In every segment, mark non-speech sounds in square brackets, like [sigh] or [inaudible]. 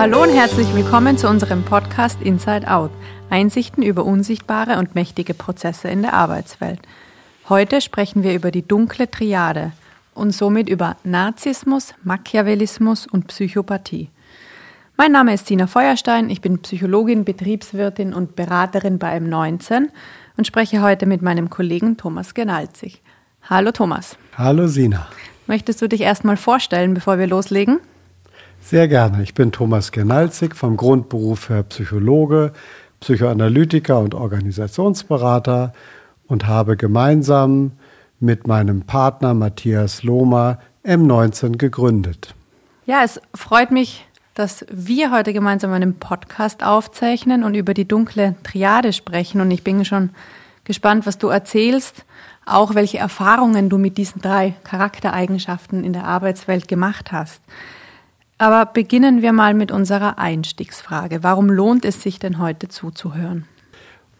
Hallo und herzlich willkommen zu unserem Podcast Inside Out. Einsichten über unsichtbare und mächtige Prozesse in der Arbeitswelt. Heute sprechen wir über die dunkle Triade und somit über Narzissmus, Machiavellismus und Psychopathie. Mein Name ist Sina Feuerstein, ich bin Psychologin, Betriebswirtin und Beraterin bei M19 und spreche heute mit meinem Kollegen Thomas Genalzig. Hallo Thomas. Hallo Sina. Möchtest du dich erstmal vorstellen, bevor wir loslegen? Sehr gerne. Ich bin Thomas Genalzig vom Grundberuf her Psychologe, Psychoanalytiker und Organisationsberater und habe gemeinsam mit meinem Partner Matthias Lohmer M19 gegründet. Ja, es freut mich, dass wir heute gemeinsam einen Podcast aufzeichnen und über die dunkle Triade sprechen. Und ich bin schon gespannt, was du erzählst, auch welche Erfahrungen du mit diesen drei Charaktereigenschaften in der Arbeitswelt gemacht hast. Aber beginnen wir mal mit unserer Einstiegsfrage. Warum lohnt es sich denn heute zuzuhören?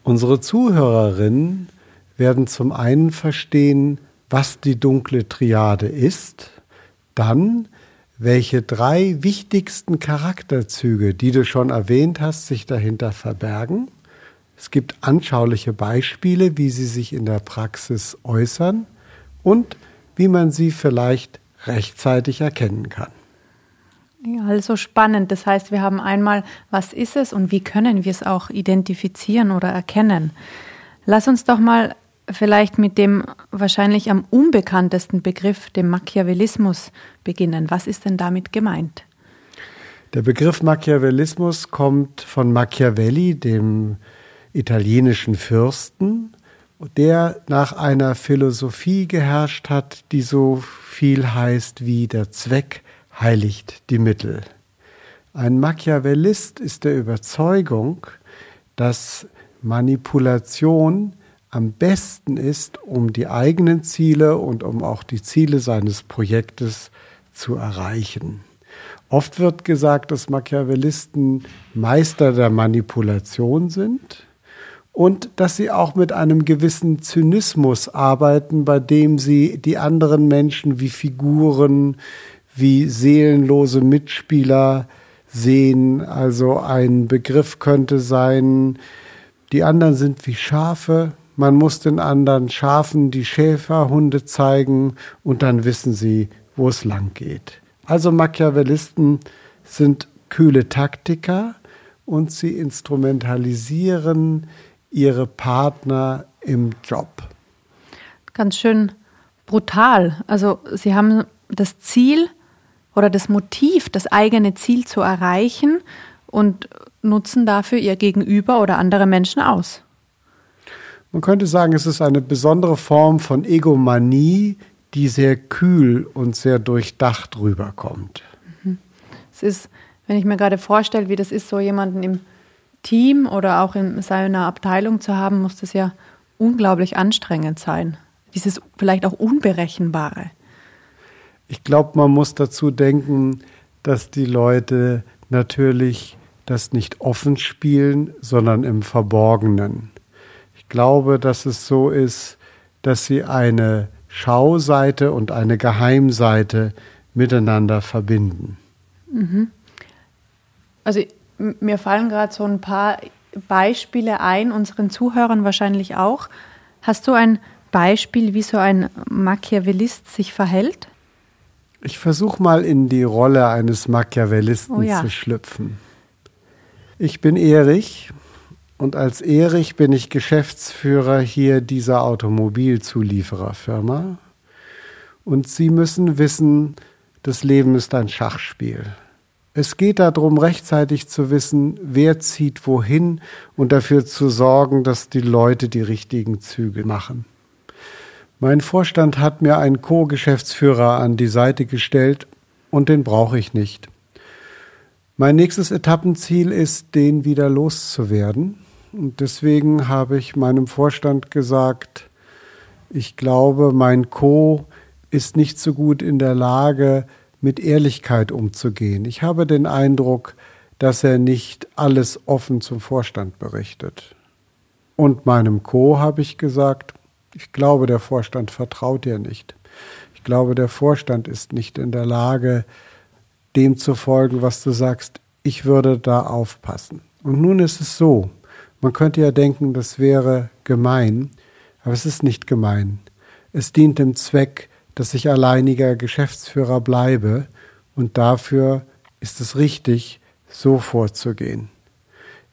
Unsere Zuhörerinnen werden zum einen verstehen, was die dunkle Triade ist, dann welche drei wichtigsten Charakterzüge, die du schon erwähnt hast, sich dahinter verbergen. Es gibt anschauliche Beispiele, wie sie sich in der Praxis äußern und wie man sie vielleicht rechtzeitig erkennen kann. Also spannend. Das heißt, wir haben einmal, was ist es und wie können wir es auch identifizieren oder erkennen. Lass uns doch mal vielleicht mit dem wahrscheinlich am unbekanntesten Begriff, dem Machiavellismus, beginnen. Was ist denn damit gemeint? Der Begriff Machiavellismus kommt von Machiavelli, dem italienischen Fürsten, der nach einer Philosophie geherrscht hat, die so viel heißt wie der Zweck heiligt die Mittel. Ein Machiavellist ist der Überzeugung, dass Manipulation am besten ist, um die eigenen Ziele und um auch die Ziele seines Projektes zu erreichen. Oft wird gesagt, dass Machiavellisten Meister der Manipulation sind und dass sie auch mit einem gewissen Zynismus arbeiten, bei dem sie die anderen Menschen wie Figuren, wie seelenlose Mitspieler sehen. Also ein Begriff könnte sein, die anderen sind wie Schafe, man muss den anderen Schafen die Schäferhunde zeigen und dann wissen sie, wo es lang geht. Also Machiavellisten sind kühle Taktiker und sie instrumentalisieren ihre Partner im Job. Ganz schön brutal. Also sie haben das Ziel oder das Motiv, das eigene Ziel zu erreichen und nutzen dafür ihr Gegenüber oder andere Menschen aus. Man könnte sagen, es ist eine besondere Form von Egomanie, die sehr kühl und sehr durchdacht rüberkommt. Mhm. Es ist, wenn ich mir gerade vorstelle, wie das ist, so jemanden im Team oder auch in seiner Abteilung zu haben, muss das ja unglaublich anstrengend sein. Dieses vielleicht auch Unberechenbare. Ich glaube, man muss dazu denken, dass die Leute natürlich das nicht offen spielen, sondern im Verborgenen glaube, dass es so ist, dass sie eine Schauseite und eine Geheimseite miteinander verbinden. Mhm. Also mir fallen gerade so ein paar Beispiele ein, unseren Zuhörern wahrscheinlich auch. Hast du ein Beispiel, wie so ein Machiavellist sich verhält? Ich versuche mal in die Rolle eines Machiavellisten oh ja. zu schlüpfen. Ich bin Erich, und als Erich bin ich Geschäftsführer hier dieser Automobilzuliefererfirma. Und Sie müssen wissen, das Leben ist ein Schachspiel. Es geht darum, rechtzeitig zu wissen, wer zieht wohin und dafür zu sorgen, dass die Leute die richtigen Züge machen. Mein Vorstand hat mir einen Co-Geschäftsführer an die Seite gestellt und den brauche ich nicht. Mein nächstes Etappenziel ist, den wieder loszuwerden. Und deswegen habe ich meinem Vorstand gesagt, ich glaube, mein Co ist nicht so gut in der Lage, mit Ehrlichkeit umzugehen. Ich habe den Eindruck, dass er nicht alles offen zum Vorstand berichtet. Und meinem Co habe ich gesagt, ich glaube, der Vorstand vertraut dir nicht. Ich glaube, der Vorstand ist nicht in der Lage, dem zu folgen, was du sagst. ich würde da aufpassen. Und nun ist es so, man könnte ja denken, das wäre gemein, aber es ist nicht gemein. Es dient dem Zweck, dass ich alleiniger Geschäftsführer bleibe und dafür ist es richtig, so vorzugehen.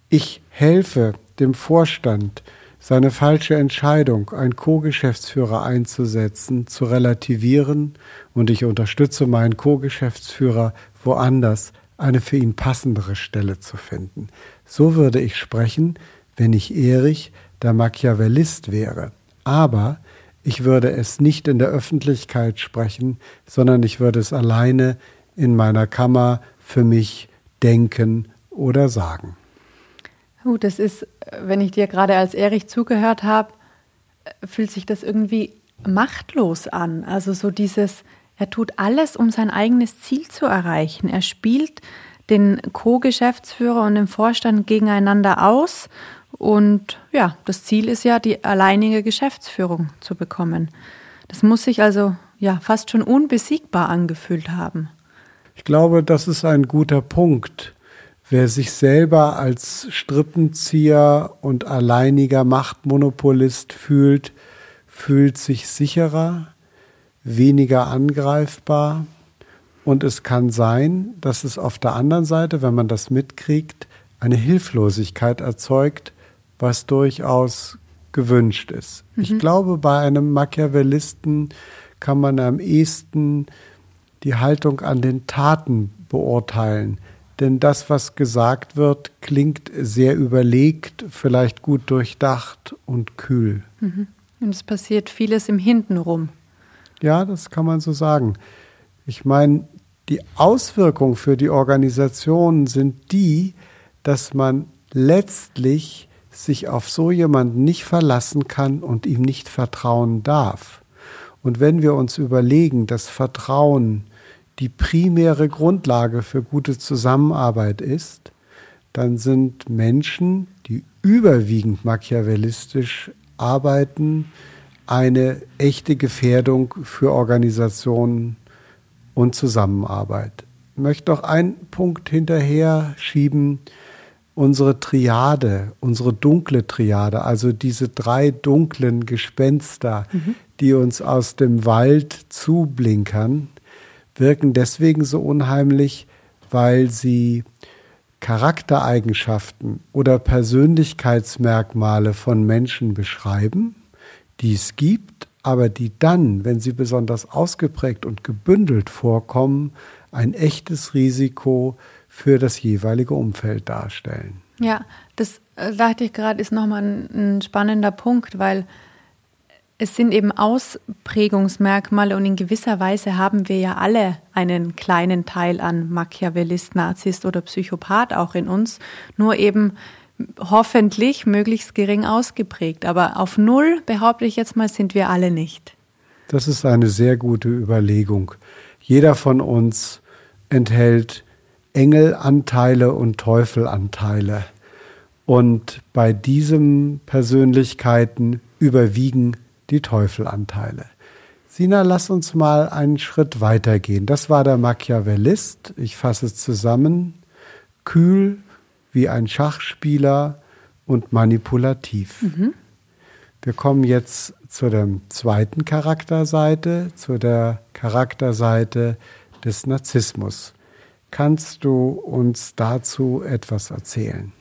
Ich helfe dem Vorstand, seine falsche Entscheidung, einen Co-Geschäftsführer einzusetzen, zu relativieren und ich unterstütze meinen Co-Geschäftsführer woanders eine für ihn passendere Stelle zu finden. So würde ich sprechen, wenn ich Erich der Machiavellist wäre. Aber ich würde es nicht in der Öffentlichkeit sprechen, sondern ich würde es alleine in meiner Kammer für mich denken oder sagen. Gut, das ist, wenn ich dir gerade als Erich zugehört habe, fühlt sich das irgendwie machtlos an. Also so dieses, er tut alles, um sein eigenes Ziel zu erreichen. Er spielt den Co-Geschäftsführer und den Vorstand gegeneinander aus. Und ja, das Ziel ist ja, die alleinige Geschäftsführung zu bekommen. Das muss sich also ja fast schon unbesiegbar angefühlt haben. Ich glaube, das ist ein guter Punkt. Wer sich selber als Strippenzieher und alleiniger Machtmonopolist fühlt, fühlt sich sicherer, weniger angreifbar. Und es kann sein, dass es auf der anderen Seite, wenn man das mitkriegt, eine Hilflosigkeit erzeugt, was durchaus gewünscht ist. Mhm. Ich glaube, bei einem Machiavellisten kann man am ehesten die Haltung an den Taten beurteilen. Denn das, was gesagt wird, klingt sehr überlegt, vielleicht gut durchdacht und kühl. Mhm. Und es passiert vieles im Hintenrum. Ja, das kann man so sagen. Ich meine, die Auswirkungen für die Organisation sind die, dass man letztlich sich auf so jemanden nicht verlassen kann und ihm nicht vertrauen darf. Und wenn wir uns überlegen, dass Vertrauen die primäre Grundlage für gute Zusammenarbeit ist, dann sind Menschen, die überwiegend machiavellistisch arbeiten, eine echte Gefährdung für Organisationen und Zusammenarbeit. Ich möchte noch einen Punkt hinterher schieben. Unsere Triade, unsere dunkle Triade, also diese drei dunklen Gespenster, mhm. die uns aus dem Wald zublinkern, wirken deswegen so unheimlich, weil sie Charaktereigenschaften oder Persönlichkeitsmerkmale von Menschen beschreiben die es gibt, aber die dann, wenn sie besonders ausgeprägt und gebündelt vorkommen, ein echtes Risiko für das jeweilige Umfeld darstellen. Ja, das äh, dachte ich gerade, ist nochmal ein spannender Punkt, weil es sind eben Ausprägungsmerkmale und in gewisser Weise haben wir ja alle einen kleinen Teil an Machiavellist, Narzisst oder Psychopath auch in uns. Nur eben hoffentlich möglichst gering ausgeprägt. Aber auf Null, behaupte ich jetzt mal, sind wir alle nicht. Das ist eine sehr gute Überlegung. Jeder von uns enthält Engelanteile und Teufelanteile. Und bei diesen Persönlichkeiten überwiegen die Teufelanteile. Sina, lass uns mal einen Schritt weitergehen. Das war der Machiavellist. Ich fasse es zusammen. Kühl, wie ein Schachspieler und manipulativ. Mhm. Wir kommen jetzt zu der zweiten Charakterseite, zu der Charakterseite des Narzissmus. Kannst du uns dazu etwas erzählen?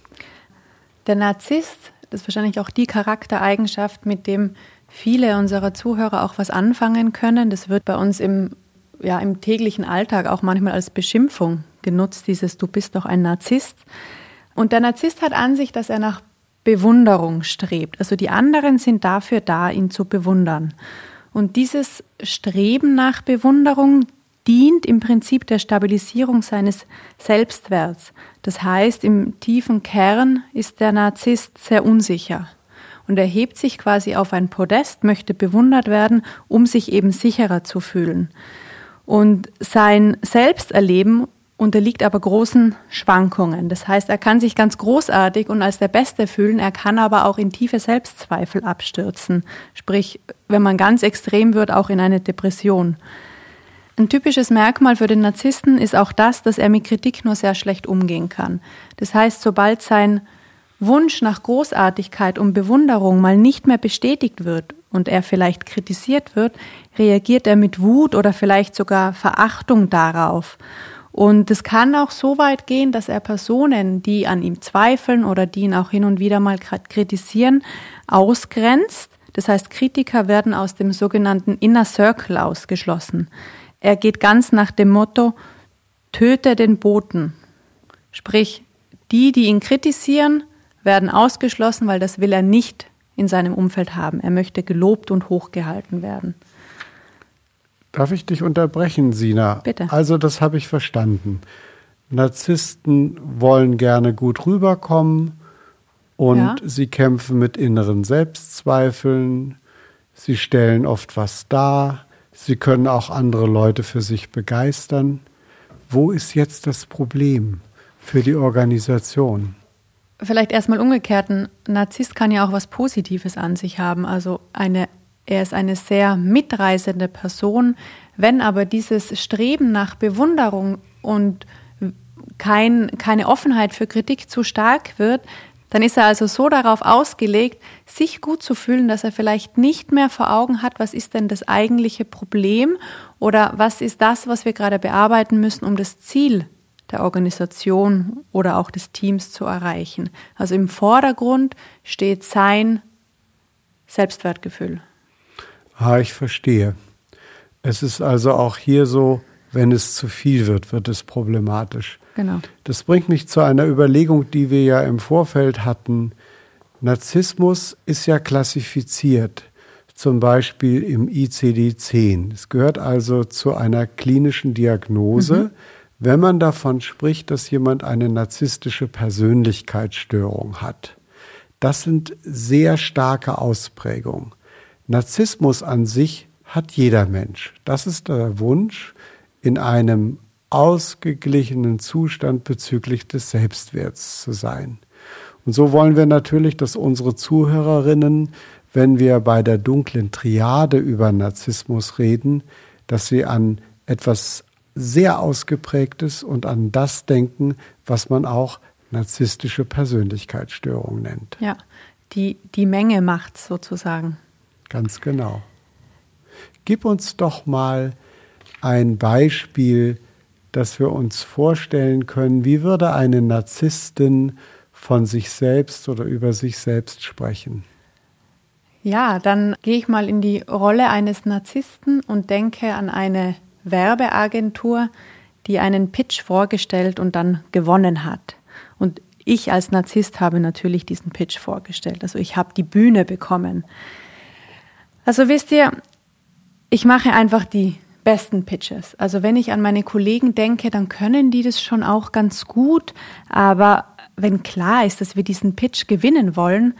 Der Narzisst, ist wahrscheinlich auch die Charaktereigenschaft, mit dem viele unserer Zuhörer auch was anfangen können. Das wird bei uns im, ja, im täglichen Alltag auch manchmal als Beschimpfung genutzt, dieses Du bist doch ein Narzisst. Und der Narzisst hat an sich, dass er nach Bewunderung strebt. Also die anderen sind dafür da, ihn zu bewundern. Und dieses Streben nach Bewunderung dient im Prinzip der Stabilisierung seines Selbstwerts. Das heißt, im tiefen Kern ist der Narzisst sehr unsicher und er hebt sich quasi auf ein Podest, möchte bewundert werden, um sich eben sicherer zu fühlen. Und sein Selbsterleben unterliegt aber großen Schwankungen. Das heißt, er kann sich ganz großartig und als der Beste fühlen, er kann aber auch in tiefe Selbstzweifel abstürzen. Sprich, wenn man ganz extrem wird, auch in eine Depression. Ein typisches Merkmal für den Narzissten ist auch das, dass er mit Kritik nur sehr schlecht umgehen kann. Das heißt, sobald sein Wunsch nach Großartigkeit und Bewunderung mal nicht mehr bestätigt wird und er vielleicht kritisiert wird, reagiert er mit Wut oder vielleicht sogar Verachtung darauf. Und es kann auch so weit gehen, dass er Personen, die an ihm zweifeln oder die ihn auch hin und wieder mal kritisieren, ausgrenzt. Das heißt, Kritiker werden aus dem sogenannten Inner Circle ausgeschlossen. Er geht ganz nach dem Motto, töte den Boten. Sprich, die, die ihn kritisieren, werden ausgeschlossen, weil das will er nicht in seinem Umfeld haben. Er möchte gelobt und hochgehalten werden. Darf ich dich unterbrechen, Sina? Bitte. Also, das habe ich verstanden. Narzissten wollen gerne gut rüberkommen und ja. sie kämpfen mit inneren Selbstzweifeln. Sie stellen oft was dar. Sie können auch andere Leute für sich begeistern. Wo ist jetzt das Problem für die Organisation? Vielleicht erstmal umgekehrt. Ein Narzisst kann ja auch was Positives an sich haben. Also eine er ist eine sehr mitreißende Person. Wenn aber dieses Streben nach Bewunderung und kein, keine Offenheit für Kritik zu stark wird, dann ist er also so darauf ausgelegt, sich gut zu fühlen, dass er vielleicht nicht mehr vor Augen hat, was ist denn das eigentliche Problem oder was ist das, was wir gerade bearbeiten müssen, um das Ziel der Organisation oder auch des Teams zu erreichen. Also im Vordergrund steht sein Selbstwertgefühl. Ah, ich verstehe. Es ist also auch hier so, wenn es zu viel wird, wird es problematisch. Genau. Das bringt mich zu einer Überlegung, die wir ja im Vorfeld hatten. Narzissmus ist ja klassifiziert, zum Beispiel im ICD-10. Es gehört also zu einer klinischen Diagnose, mhm. Wenn man davon spricht, dass jemand eine narzisstische Persönlichkeitsstörung hat. Das sind sehr starke Ausprägungen. Narzissmus an sich hat jeder Mensch. Das ist der Wunsch, in einem ausgeglichenen Zustand bezüglich des Selbstwerts zu sein. Und so wollen wir natürlich, dass unsere Zuhörerinnen, wenn wir bei der dunklen Triade über Narzissmus reden, dass sie an etwas sehr ausgeprägtes und an das denken, was man auch narzisstische Persönlichkeitsstörung nennt. Ja, die, die Menge macht sozusagen. Ganz genau. Gib uns doch mal ein Beispiel, das wir uns vorstellen können. Wie würde eine Narzisstin von sich selbst oder über sich selbst sprechen? Ja, dann gehe ich mal in die Rolle eines Narzissten und denke an eine Werbeagentur, die einen Pitch vorgestellt und dann gewonnen hat. Und ich als Narzisst habe natürlich diesen Pitch vorgestellt. Also ich habe die Bühne bekommen. Also wisst ihr, ich mache einfach die besten Pitches. Also wenn ich an meine Kollegen denke, dann können die das schon auch ganz gut. Aber wenn klar ist, dass wir diesen Pitch gewinnen wollen,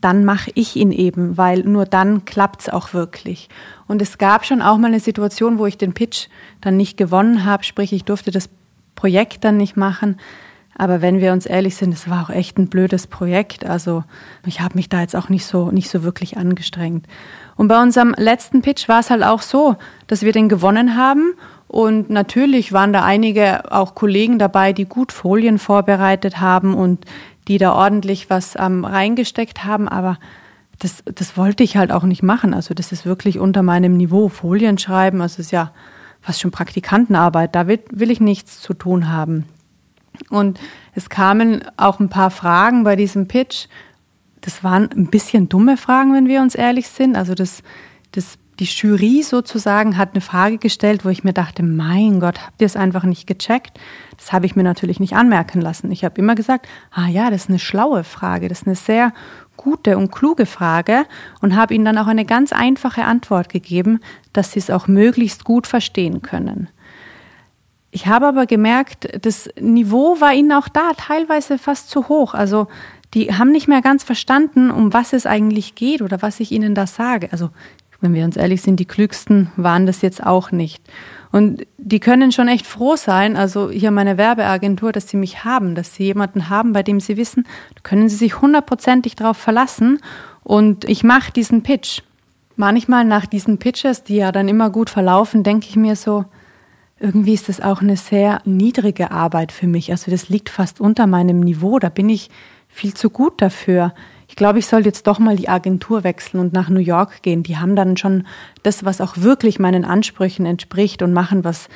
dann mache ich ihn eben, weil nur dann klappt es auch wirklich. Und es gab schon auch mal eine Situation, wo ich den Pitch dann nicht gewonnen habe, sprich ich durfte das Projekt dann nicht machen. Aber wenn wir uns ehrlich sind, es war auch echt ein blödes Projekt. Also ich habe mich da jetzt auch nicht so, nicht so wirklich angestrengt. Und bei unserem letzten Pitch war es halt auch so, dass wir den gewonnen haben. Und natürlich waren da einige auch Kollegen dabei, die gut Folien vorbereitet haben und die da ordentlich was ähm, reingesteckt haben. Aber das, das wollte ich halt auch nicht machen. Also das ist wirklich unter meinem Niveau. Folien schreiben, also ist ja fast schon Praktikantenarbeit. Da will, will ich nichts zu tun haben. Und es kamen auch ein paar Fragen bei diesem Pitch. Das waren ein bisschen dumme Fragen, wenn wir uns ehrlich sind. Also das, das, die Jury sozusagen hat eine Frage gestellt, wo ich mir dachte, mein Gott, habt ihr es einfach nicht gecheckt? Das habe ich mir natürlich nicht anmerken lassen. Ich habe immer gesagt, ah ja, das ist eine schlaue Frage, das ist eine sehr gute und kluge Frage und habe ihnen dann auch eine ganz einfache Antwort gegeben, dass sie es auch möglichst gut verstehen können. Ich habe aber gemerkt, das Niveau war ihnen auch da teilweise fast zu hoch. Also die haben nicht mehr ganz verstanden, um was es eigentlich geht oder was ich ihnen da sage. Also wenn wir uns ehrlich sind, die Klügsten waren das jetzt auch nicht. Und die können schon echt froh sein, also hier meine Werbeagentur, dass sie mich haben, dass sie jemanden haben, bei dem sie wissen, da können sie sich hundertprozentig darauf verlassen. Und ich mache diesen Pitch. Manchmal nach diesen Pitches, die ja dann immer gut verlaufen, denke ich mir so, irgendwie ist das auch eine sehr niedrige Arbeit für mich. Also das liegt fast unter meinem Niveau. Da bin ich viel zu gut dafür. Ich glaube, ich soll jetzt doch mal die Agentur wechseln und nach New York gehen. Die haben dann schon das, was auch wirklich meinen Ansprüchen entspricht und machen was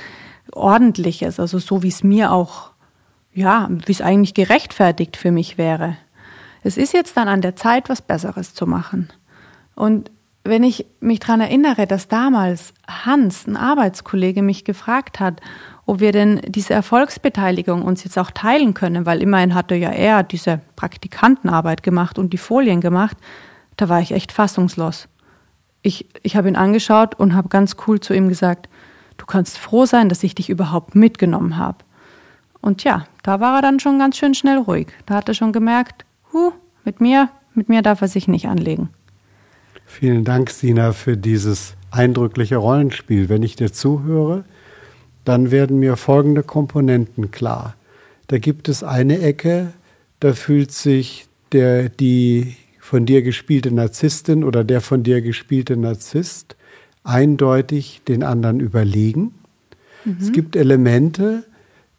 Ordentliches. Also so, wie es mir auch, ja, wie es eigentlich gerechtfertigt für mich wäre. Es ist jetzt dann an der Zeit, was Besseres zu machen. Und wenn ich mich daran erinnere, dass damals Hans, ein Arbeitskollege, mich gefragt hat, ob wir denn diese Erfolgsbeteiligung uns jetzt auch teilen können, weil immerhin hatte ja er diese Praktikantenarbeit gemacht und die Folien gemacht, da war ich echt fassungslos. Ich, ich habe ihn angeschaut und habe ganz cool zu ihm gesagt, du kannst froh sein, dass ich dich überhaupt mitgenommen habe. Und ja, da war er dann schon ganz schön schnell ruhig. Da hat er schon gemerkt, huh, mit mir, mit mir darf er sich nicht anlegen. Vielen Dank, Sina, für dieses eindrückliche Rollenspiel. Wenn ich dir zuhöre, dann werden mir folgende Komponenten klar. Da gibt es eine Ecke, da fühlt sich der, die von dir gespielte Narzisstin oder der von dir gespielte Narzisst eindeutig den anderen überlegen. Mhm. Es gibt Elemente,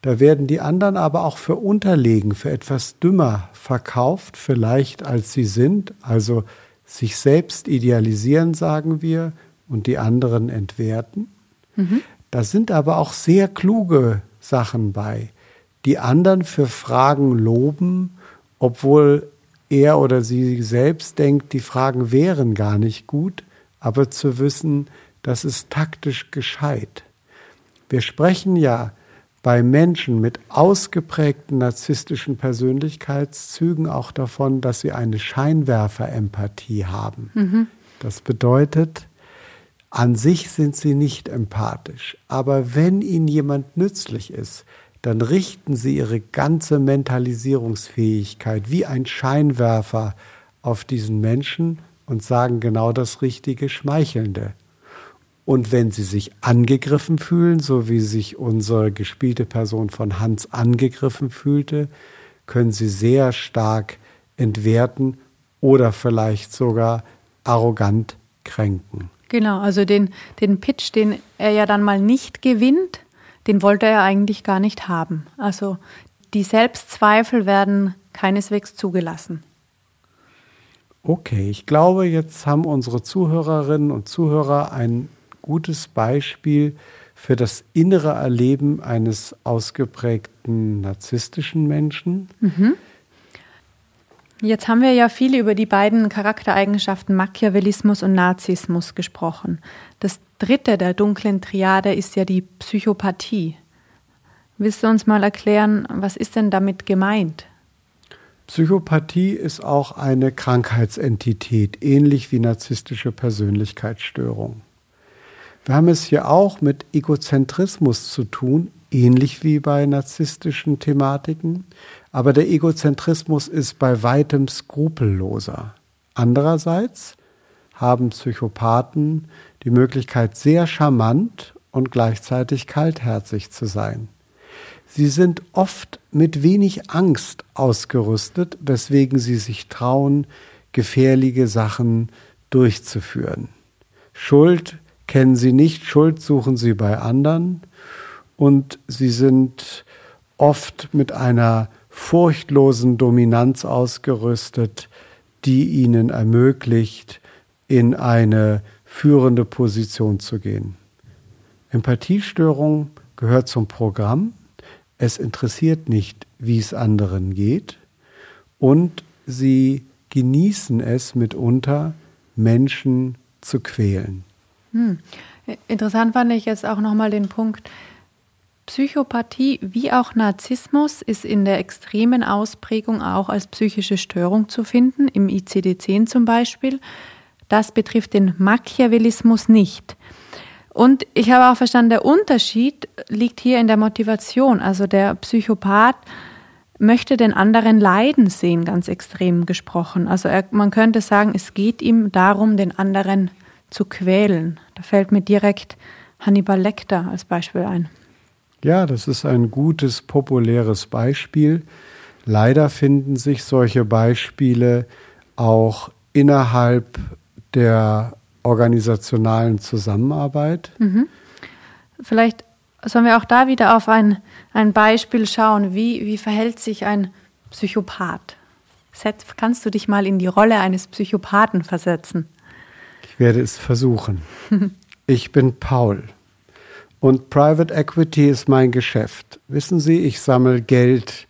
da werden die anderen aber auch für unterlegen, für etwas dümmer verkauft, vielleicht als sie sind. Also sich selbst idealisieren, sagen wir, und die anderen entwerten. Mhm. Da sind aber auch sehr kluge Sachen bei. Die anderen für Fragen loben, obwohl er oder sie selbst denkt, die Fragen wären gar nicht gut, aber zu wissen, das ist taktisch gescheit. Wir sprechen ja bei Menschen mit ausgeprägten narzisstischen Persönlichkeitszügen auch davon, dass sie eine Scheinwerferempathie haben. Mhm. Das bedeutet, an sich sind sie nicht empathisch, aber wenn ihnen jemand nützlich ist, dann richten sie ihre ganze Mentalisierungsfähigkeit wie ein Scheinwerfer auf diesen Menschen und sagen genau das richtige Schmeichelnde. Und wenn sie sich angegriffen fühlen, so wie sich unsere gespielte Person von Hans angegriffen fühlte, können sie sehr stark entwerten oder vielleicht sogar arrogant kränken. Genau, also den, den Pitch, den er ja dann mal nicht gewinnt, den wollte er eigentlich gar nicht haben. Also die Selbstzweifel werden keineswegs zugelassen. Okay, ich glaube, jetzt haben unsere Zuhörerinnen und Zuhörer ein gutes Beispiel für das innere Erleben eines ausgeprägten narzisstischen Menschen. Mhm. Jetzt haben wir ja viel über die beiden Charaktereigenschaften Machiavellismus und Narzissmus gesprochen. Das dritte der dunklen Triade ist ja die Psychopathie. Willst du uns mal erklären, was ist denn damit gemeint? Psychopathie ist auch eine Krankheitsentität, ähnlich wie narzisstische Persönlichkeitsstörung. Wir haben es hier auch mit Egozentrismus zu tun, ähnlich wie bei narzisstischen Thematiken, aber der Egozentrismus ist bei weitem skrupelloser. Andererseits haben Psychopathen die Möglichkeit, sehr charmant und gleichzeitig kaltherzig zu sein. Sie sind oft mit wenig Angst ausgerüstet, weswegen sie sich trauen, gefährliche Sachen durchzuführen. Schuld kennen sie nicht, Schuld suchen sie bei anderen und sie sind oft mit einer furchtlosen Dominanz ausgerüstet, die ihnen ermöglicht, in eine führende Position zu gehen. Empathiestörung gehört zum Programm. Es interessiert nicht, wie es anderen geht. Und sie genießen es mitunter, Menschen zu quälen. Hm. Interessant fand ich jetzt auch nochmal den Punkt, Psychopathie wie auch Narzissmus ist in der extremen Ausprägung auch als psychische Störung zu finden, im ICD-10 zum Beispiel. Das betrifft den Machiavellismus nicht. Und ich habe auch verstanden, der Unterschied liegt hier in der Motivation. Also der Psychopath möchte den anderen leiden sehen, ganz extrem gesprochen. Also er, man könnte sagen, es geht ihm darum, den anderen zu quälen. Da fällt mir direkt Hannibal Lecter als Beispiel ein. Ja, das ist ein gutes, populäres Beispiel. Leider finden sich solche Beispiele auch innerhalb der organisationalen Zusammenarbeit. Mhm. Vielleicht sollen wir auch da wieder auf ein, ein Beispiel schauen. Wie, wie verhält sich ein Psychopath? Seth, kannst du dich mal in die Rolle eines Psychopathen versetzen? Ich werde es versuchen. [laughs] ich bin Paul und Private Equity ist mein Geschäft. Wissen Sie, ich sammle Geld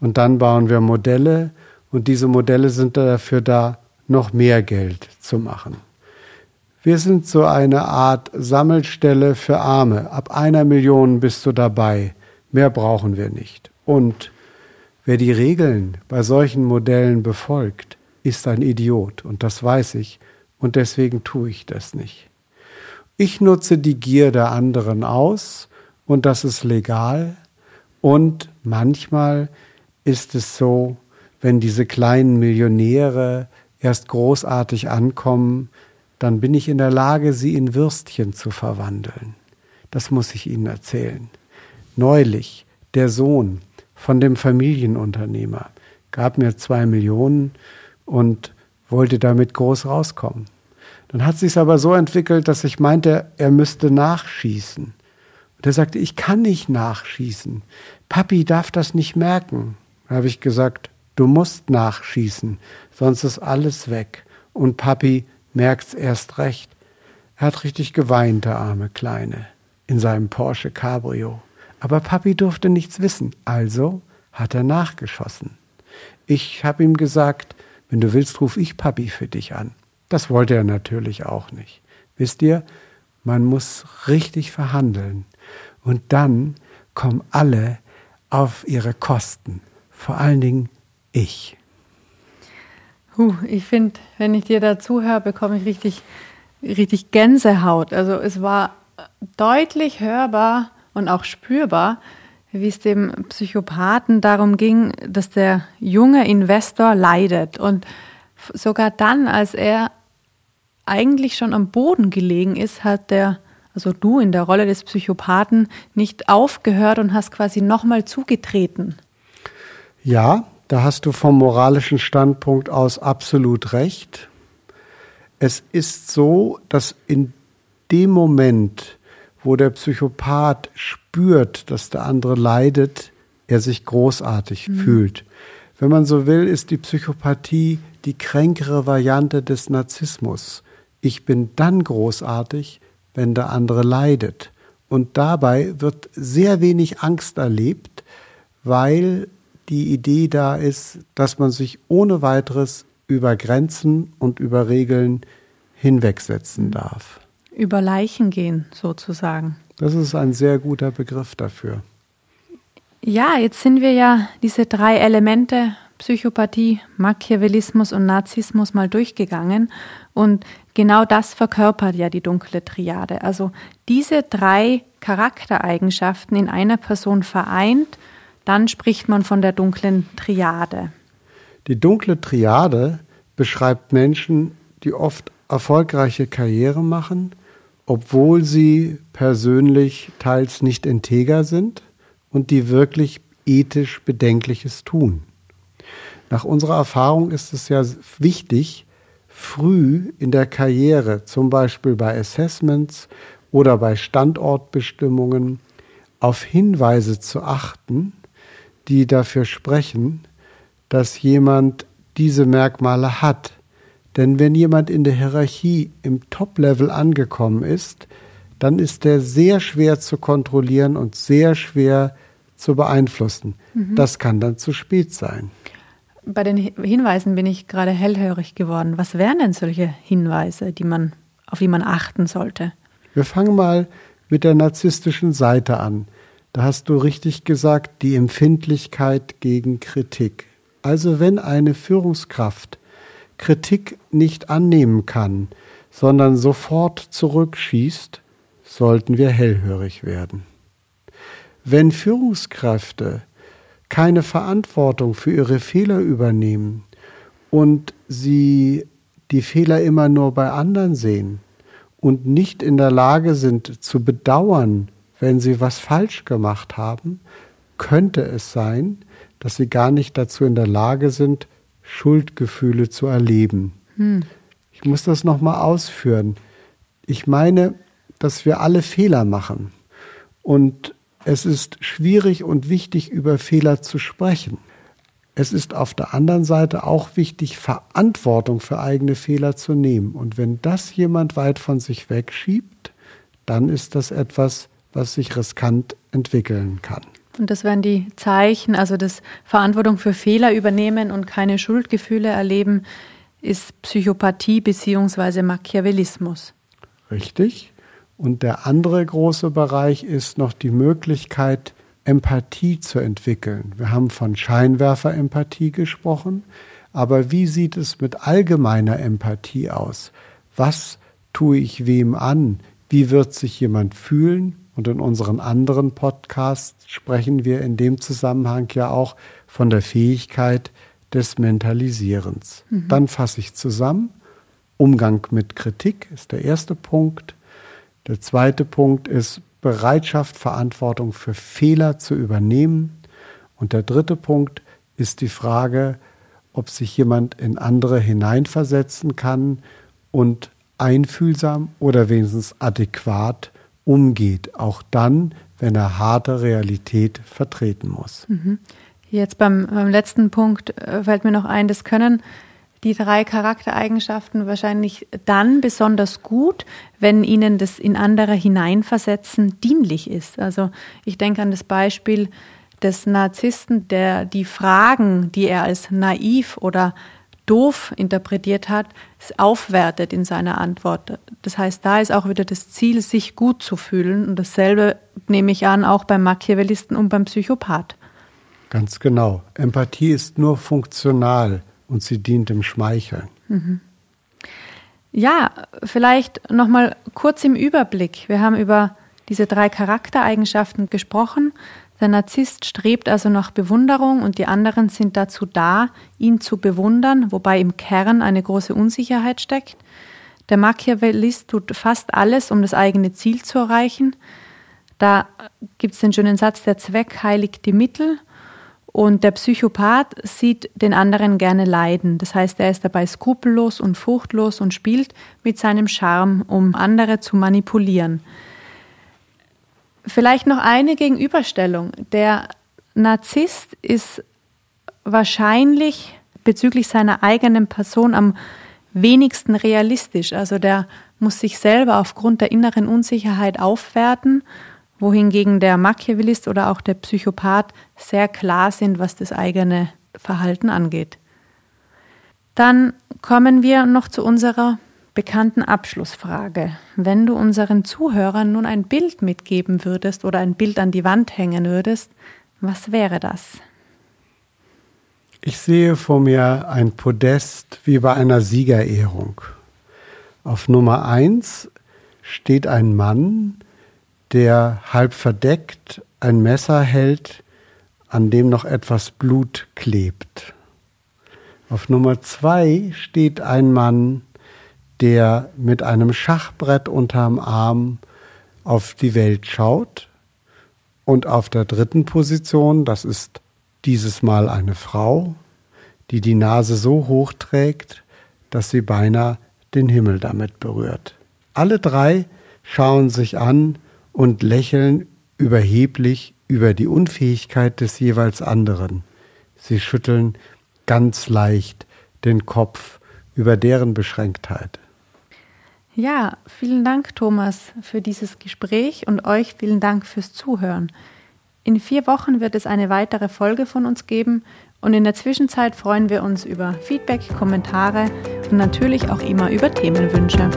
und dann bauen wir Modelle und diese Modelle sind dafür da, noch mehr Geld zu machen. Wir sind so eine Art Sammelstelle für Arme. Ab einer Million bist du dabei. Mehr brauchen wir nicht. Und wer die Regeln bei solchen Modellen befolgt, ist ein Idiot. Und das weiß ich. Und deswegen tue ich das nicht. Ich nutze die Gier der anderen aus und das ist legal. Und manchmal ist es so, wenn diese kleinen Millionäre erst großartig ankommen, dann bin ich in der Lage, sie in Würstchen zu verwandeln. Das muss ich Ihnen erzählen. Neulich, der Sohn von dem Familienunternehmer gab mir zwei Millionen und wollte damit groß rauskommen. Dann hat sich aber so entwickelt, dass ich meinte, er müsste nachschießen. Und er sagte, ich kann nicht nachschießen. Papi darf das nicht merken. Da habe ich gesagt, du musst nachschießen, sonst ist alles weg. Und Papi merkt's erst recht. Er hat richtig geweint, der arme Kleine, in seinem Porsche Cabrio. Aber Papi durfte nichts wissen, also hat er nachgeschossen. Ich habe ihm gesagt, wenn du willst, ruf ich Papi für dich an. Das wollte er natürlich auch nicht. Wisst ihr, man muss richtig verhandeln. Und dann kommen alle auf ihre Kosten. Vor allen Dingen ich. Huh, ich finde, wenn ich dir dazu höre, bekomme ich richtig, richtig Gänsehaut. Also es war deutlich hörbar und auch spürbar, wie es dem Psychopathen darum ging, dass der junge Investor leidet. Und sogar dann, als er eigentlich schon am Boden gelegen ist, hat der, also du in der Rolle des Psychopathen, nicht aufgehört und hast quasi nochmal zugetreten. Ja, da hast du vom moralischen Standpunkt aus absolut recht. Es ist so, dass in dem Moment, wo der Psychopath spürt, dass der andere leidet, er sich großartig mhm. fühlt. Wenn man so will, ist die Psychopathie die kränkere Variante des Narzissmus. Ich bin dann großartig, wenn der andere leidet. Und dabei wird sehr wenig Angst erlebt, weil die Idee da ist, dass man sich ohne weiteres über Grenzen und über Regeln hinwegsetzen darf. Über Leichen gehen sozusagen. Das ist ein sehr guter Begriff dafür. Ja, jetzt sind wir ja diese drei Elemente Psychopathie, Machiavellismus und Narzissmus mal durchgegangen. Und genau das verkörpert ja die dunkle Triade. Also diese drei Charaktereigenschaften in einer Person vereint dann spricht man von der dunklen Triade. Die dunkle Triade beschreibt Menschen, die oft erfolgreiche Karriere machen, obwohl sie persönlich teils nicht integer sind und die wirklich ethisch Bedenkliches tun. Nach unserer Erfahrung ist es ja wichtig, früh in der Karriere, zum Beispiel bei Assessments oder bei Standortbestimmungen, auf Hinweise zu achten, die dafür sprechen, dass jemand diese Merkmale hat. Denn wenn jemand in der Hierarchie im Top-Level angekommen ist, dann ist der sehr schwer zu kontrollieren und sehr schwer zu beeinflussen. Mhm. Das kann dann zu spät sein. Bei den Hinweisen bin ich gerade hellhörig geworden. Was wären denn solche Hinweise, die man, auf die man achten sollte? Wir fangen mal mit der narzisstischen Seite an. Da hast du richtig gesagt, die Empfindlichkeit gegen Kritik. Also wenn eine Führungskraft Kritik nicht annehmen kann, sondern sofort zurückschießt, sollten wir hellhörig werden. Wenn Führungskräfte keine Verantwortung für ihre Fehler übernehmen und sie die Fehler immer nur bei anderen sehen und nicht in der Lage sind zu bedauern, wenn sie was falsch gemacht haben, könnte es sein, dass sie gar nicht dazu in der Lage sind, Schuldgefühle zu erleben. Hm. Ich muss das nochmal ausführen. Ich meine, dass wir alle Fehler machen. Und es ist schwierig und wichtig, über Fehler zu sprechen. Es ist auf der anderen Seite auch wichtig, Verantwortung für eigene Fehler zu nehmen. Und wenn das jemand weit von sich wegschiebt, dann ist das etwas, was sich riskant entwickeln kann. Und das wären die Zeichen, also das Verantwortung für Fehler übernehmen und keine Schuldgefühle erleben, ist Psychopathie bzw. Machiavellismus. Richtig. Und der andere große Bereich ist noch die Möglichkeit, Empathie zu entwickeln. Wir haben von Scheinwerfer-Empathie gesprochen, aber wie sieht es mit allgemeiner Empathie aus? Was tue ich wem an? Wie wird sich jemand fühlen? Und in unseren anderen Podcasts sprechen wir in dem Zusammenhang ja auch von der Fähigkeit des Mentalisierens. Mhm. Dann fasse ich zusammen. Umgang mit Kritik ist der erste Punkt. Der zweite Punkt ist Bereitschaft, Verantwortung für Fehler zu übernehmen. Und der dritte Punkt ist die Frage, ob sich jemand in andere hineinversetzen kann und einfühlsam oder wenigstens adäquat umgeht, auch dann, wenn er harte Realität vertreten muss. Mhm. Jetzt beim, beim, letzten Punkt äh, fällt mir noch ein, das können die drei Charaktereigenschaften wahrscheinlich dann besonders gut, wenn ihnen das in andere hineinversetzen dienlich ist. Also ich denke an das Beispiel des Narzissten, der die Fragen, die er als naiv oder doof interpretiert hat, aufwertet in seiner Antwort. Das heißt, da ist auch wieder das Ziel, sich gut zu fühlen. Und dasselbe nehme ich an, auch beim Machiavellisten und beim Psychopath. Ganz genau. Empathie ist nur funktional und sie dient dem Schmeicheln. Mhm. Ja, vielleicht noch mal kurz im Überblick. Wir haben über diese drei Charaktereigenschaften gesprochen. Der Narzisst strebt also nach Bewunderung und die anderen sind dazu da, ihn zu bewundern, wobei im Kern eine große Unsicherheit steckt. Der Machiavellist tut fast alles, um das eigene Ziel zu erreichen. Da gibt es den schönen Satz, der Zweck heiligt die Mittel. Und der Psychopath sieht den anderen gerne leiden. Das heißt, er ist dabei skrupellos und furchtlos und spielt mit seinem Charme, um andere zu manipulieren. Vielleicht noch eine Gegenüberstellung. Der Narzisst ist wahrscheinlich bezüglich seiner eigenen Person am wenigsten realistisch. Also der muss sich selber aufgrund der inneren Unsicherheit aufwerten, wohingegen der Machiavellist oder auch der Psychopath sehr klar sind, was das eigene Verhalten angeht. Dann kommen wir noch zu unserer bekannten Abschlussfrage. Wenn du unseren Zuhörern nun ein Bild mitgeben würdest oder ein Bild an die Wand hängen würdest, was wäre das? Ich sehe vor mir ein Podest wie bei einer Siegerehrung. Auf Nummer eins steht ein Mann, der halb verdeckt ein Messer hält, an dem noch etwas Blut klebt. Auf Nummer zwei steht ein Mann, der mit einem Schachbrett unterm Arm auf die Welt schaut. Und auf der dritten Position, das ist dieses Mal eine Frau, die die Nase so hoch trägt, dass sie beinahe den Himmel damit berührt. Alle drei schauen sich an und lächeln überheblich über die Unfähigkeit des jeweils anderen. Sie schütteln ganz leicht den Kopf über deren Beschränktheit. Ja, vielen Dank, Thomas, für dieses Gespräch und euch vielen Dank fürs Zuhören. In vier Wochen wird es eine weitere Folge von uns geben und in der Zwischenzeit freuen wir uns über Feedback, Kommentare und natürlich auch immer über Themenwünsche.